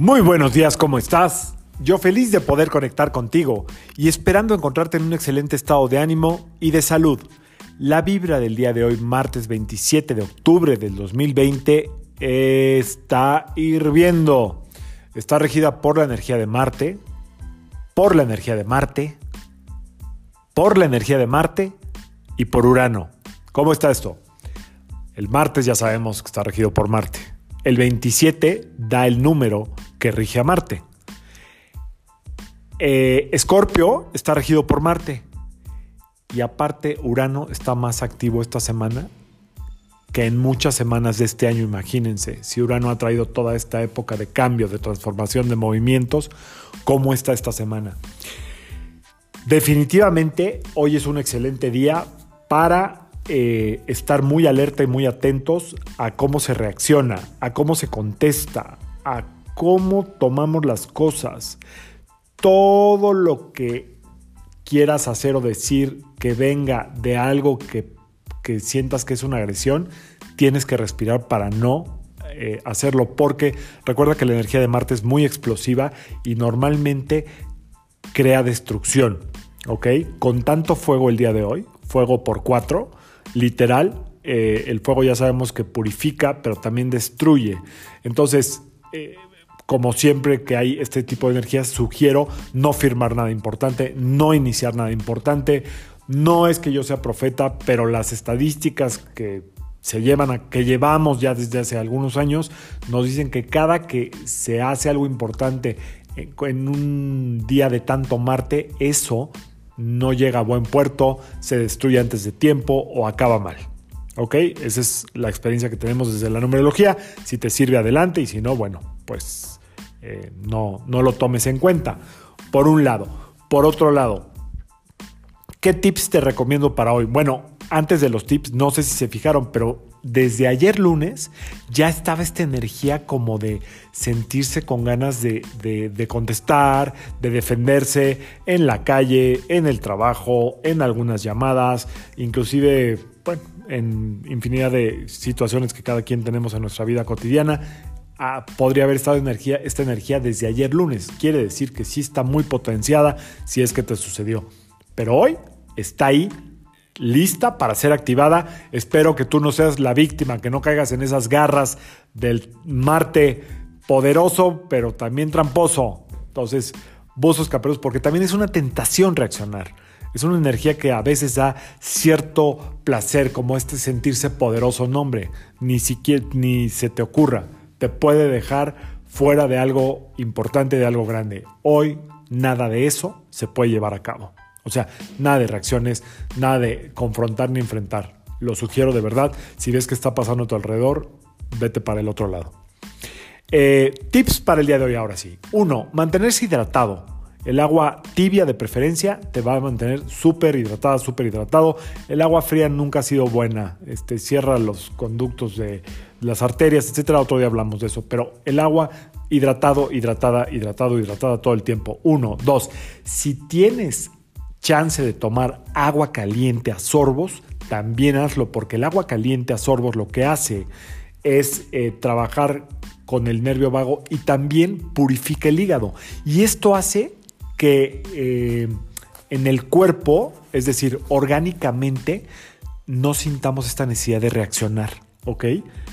Muy buenos días, ¿cómo estás? Yo feliz de poder conectar contigo y esperando encontrarte en un excelente estado de ánimo y de salud. La vibra del día de hoy, martes 27 de octubre del 2020, está hirviendo. Está regida por la energía de Marte, por la energía de Marte, por la energía de Marte y por Urano. ¿Cómo está esto? El martes ya sabemos que está regido por Marte. El 27 da el número que rige a Marte. Eh, Escorpio está regido por Marte. Y aparte, Urano está más activo esta semana que en muchas semanas de este año, imagínense, si Urano ha traído toda esta época de cambio, de transformación, de movimientos, ¿cómo está esta semana? Definitivamente, hoy es un excelente día para eh, estar muy alerta y muy atentos a cómo se reacciona, a cómo se contesta, a cómo tomamos las cosas. Todo lo que quieras hacer o decir que venga de algo que, sientas que es una agresión, tienes que respirar para no eh, hacerlo, porque recuerda que la energía de Marte es muy explosiva y normalmente crea destrucción, ¿ok? Con tanto fuego el día de hoy, fuego por cuatro, literal, eh, el fuego ya sabemos que purifica, pero también destruye. Entonces, eh, como siempre que hay este tipo de energías, sugiero no firmar nada importante, no iniciar nada importante. No es que yo sea profeta, pero las estadísticas que se llevan a, que llevamos ya desde hace algunos años nos dicen que cada que se hace algo importante en un día de tanto Marte, eso no llega a buen puerto, se destruye antes de tiempo o acaba mal. ¿Ok? Esa es la experiencia que tenemos desde la numerología. Si te sirve adelante y si no, bueno, pues eh, no, no lo tomes en cuenta. Por un lado. Por otro lado, ¿qué tips te recomiendo para hoy? Bueno, antes de los tips, no sé si se fijaron, pero desde ayer lunes ya estaba esta energía como de sentirse con ganas de, de, contestar, de defenderse en la calle, en el trabajo, en algunas llamadas, inclusive en infinidad de situaciones que cada quien tenemos en nuestra vida cotidiana. Ah, podría haber estado energía, esta energía desde ayer lunes. Quiere decir que sí está muy potenciada si es que te sucedió. Pero hoy está ahí, lista para ser activada. Espero que tú no seas la víctima, que no caigas en esas garras del Marte poderoso, pero también tramposo. Entonces, buzos caperos, porque también es una tentación reaccionar. Es una energía que a veces da cierto placer, como este sentirse poderoso. No, hombre, ni siquiera ni se te ocurra te puede dejar fuera de algo importante, de algo grande. Hoy nada de eso se puede llevar a cabo. O sea, nada de reacciones, nada de confrontar ni enfrentar. Lo sugiero de verdad. Si ves que está pasando a tu alrededor, vete para el otro lado. Eh, tips para el día de hoy ahora sí. Uno, mantenerse hidratado. El agua tibia de preferencia te va a mantener súper hidratada, súper hidratado. El agua fría nunca ha sido buena. Este, cierra los conductos de las arterias, etcétera. Otro día hablamos de eso. Pero el agua hidratado, hidratada, hidratado, hidratada todo el tiempo. Uno. Dos. Si tienes chance de tomar agua caliente a sorbos, también hazlo, porque el agua caliente a sorbos lo que hace es eh, trabajar con el nervio vago y también purifica el hígado. Y esto hace que eh, en el cuerpo, es decir, orgánicamente, no sintamos esta necesidad de reaccionar, ¿ok?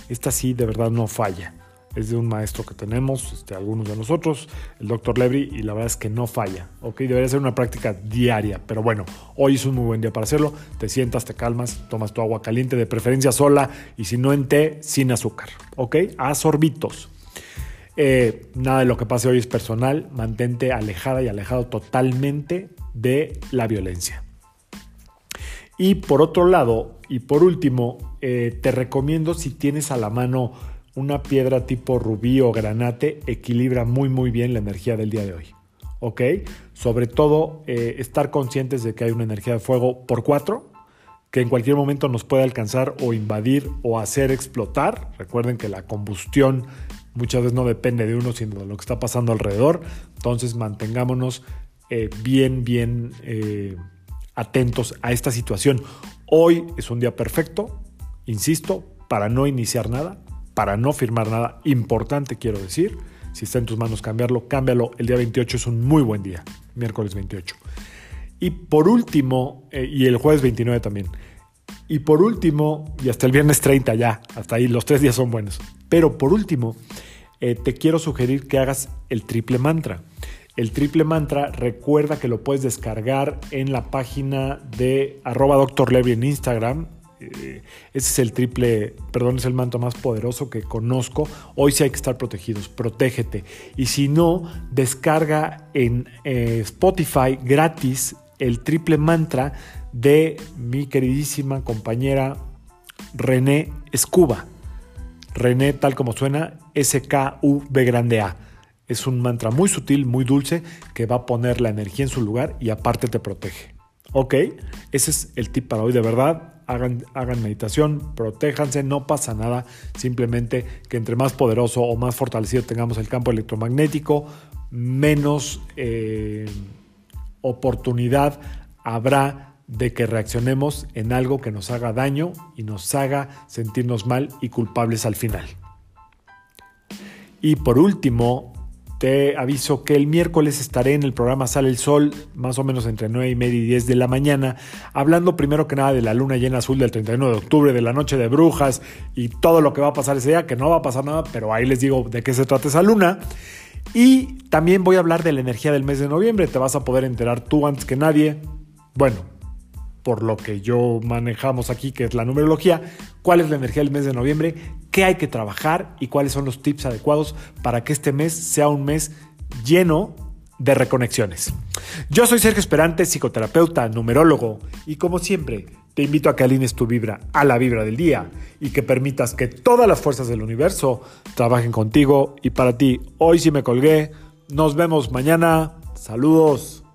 Esta sí de verdad no falla. Es de un maestro que tenemos, este, algunos de nosotros, el doctor Levry, y la verdad es que no falla, ¿ok? Debería ser una práctica diaria, pero bueno, hoy es un muy buen día para hacerlo. Te sientas, te calmas, tomas tu agua caliente, de preferencia sola, y si no en té, sin azúcar, ¿ok? A sorbitos. Eh, nada de lo que pase hoy es personal, mantente alejada y alejado totalmente de la violencia. Y por otro lado, y por último, eh, te recomiendo si tienes a la mano una piedra tipo rubí o granate, equilibra muy muy bien la energía del día de hoy. ¿Ok? Sobre todo, eh, estar conscientes de que hay una energía de fuego por cuatro, que en cualquier momento nos puede alcanzar o invadir o hacer explotar. Recuerden que la combustión muchas veces no depende de uno, sino de lo que está pasando alrededor. Entonces mantengámonos eh, bien, bien atentos a esta situación. Hoy es un día perfecto, insisto, para no iniciar nada, para no firmar nada importante, quiero decir. Si está en tus manos cambiarlo, cámbialo. El día 28 es un muy buen día, miércoles 28. Y por último, eh, y el jueves 29 también. Y por último, y hasta el viernes 30 ya, hasta ahí los tres días son buenos. Pero por último, eh, te quiero sugerir que hagas el triple mantra. El triple mantra, recuerda que lo puedes descargar en la página de arroba Dr. Levy en Instagram. Eh, ese es el triple, perdón, es el manto más poderoso que conozco. Hoy sí hay que estar protegidos, protégete. Y si no, descarga en eh, Spotify gratis el triple mantra de mi queridísima compañera René Escuba. René, tal como suena, S-K-U-B grande A. Es un mantra muy sutil, muy dulce, que va a poner la energía en su lugar y aparte te protege. ¿Ok? Ese es el tip para hoy, de verdad. Hagan, meditación, protéjanse, no pasa nada. Simplemente que entre más poderoso o más fortalecido tengamos el campo electromagnético, menos eh, oportunidad habrá de que reaccionemos en algo que nos haga daño y nos haga sentirnos mal y culpables al final. Y por último, te aviso que el miércoles estaré en el programa Sale el Sol, más o menos entre 9 y media y 10 de la mañana, hablando primero que nada de la luna llena azul del 31 de octubre, de la noche de brujas y todo lo que va a pasar ese día, que no va a pasar nada, pero ahí les digo de qué se trata esa luna. Y también voy a hablar de la energía del mes de noviembre, te vas a poder enterar tú antes que nadie. Bueno, por lo que yo manejamos aquí, que es la numerología, cuál es la energía del mes de noviembre, qué hay que trabajar y cuáles son los tips adecuados para que este mes sea un mes lleno de reconexiones. Yo soy Sergio Esperante, psicoterapeuta, numerólogo, y como siempre, te invito a que alines tu vibra a la vibra del día y que permitas que todas las fuerzas del universo trabajen contigo y para ti. Hoy sí me colgué. Nos vemos mañana. Saludos.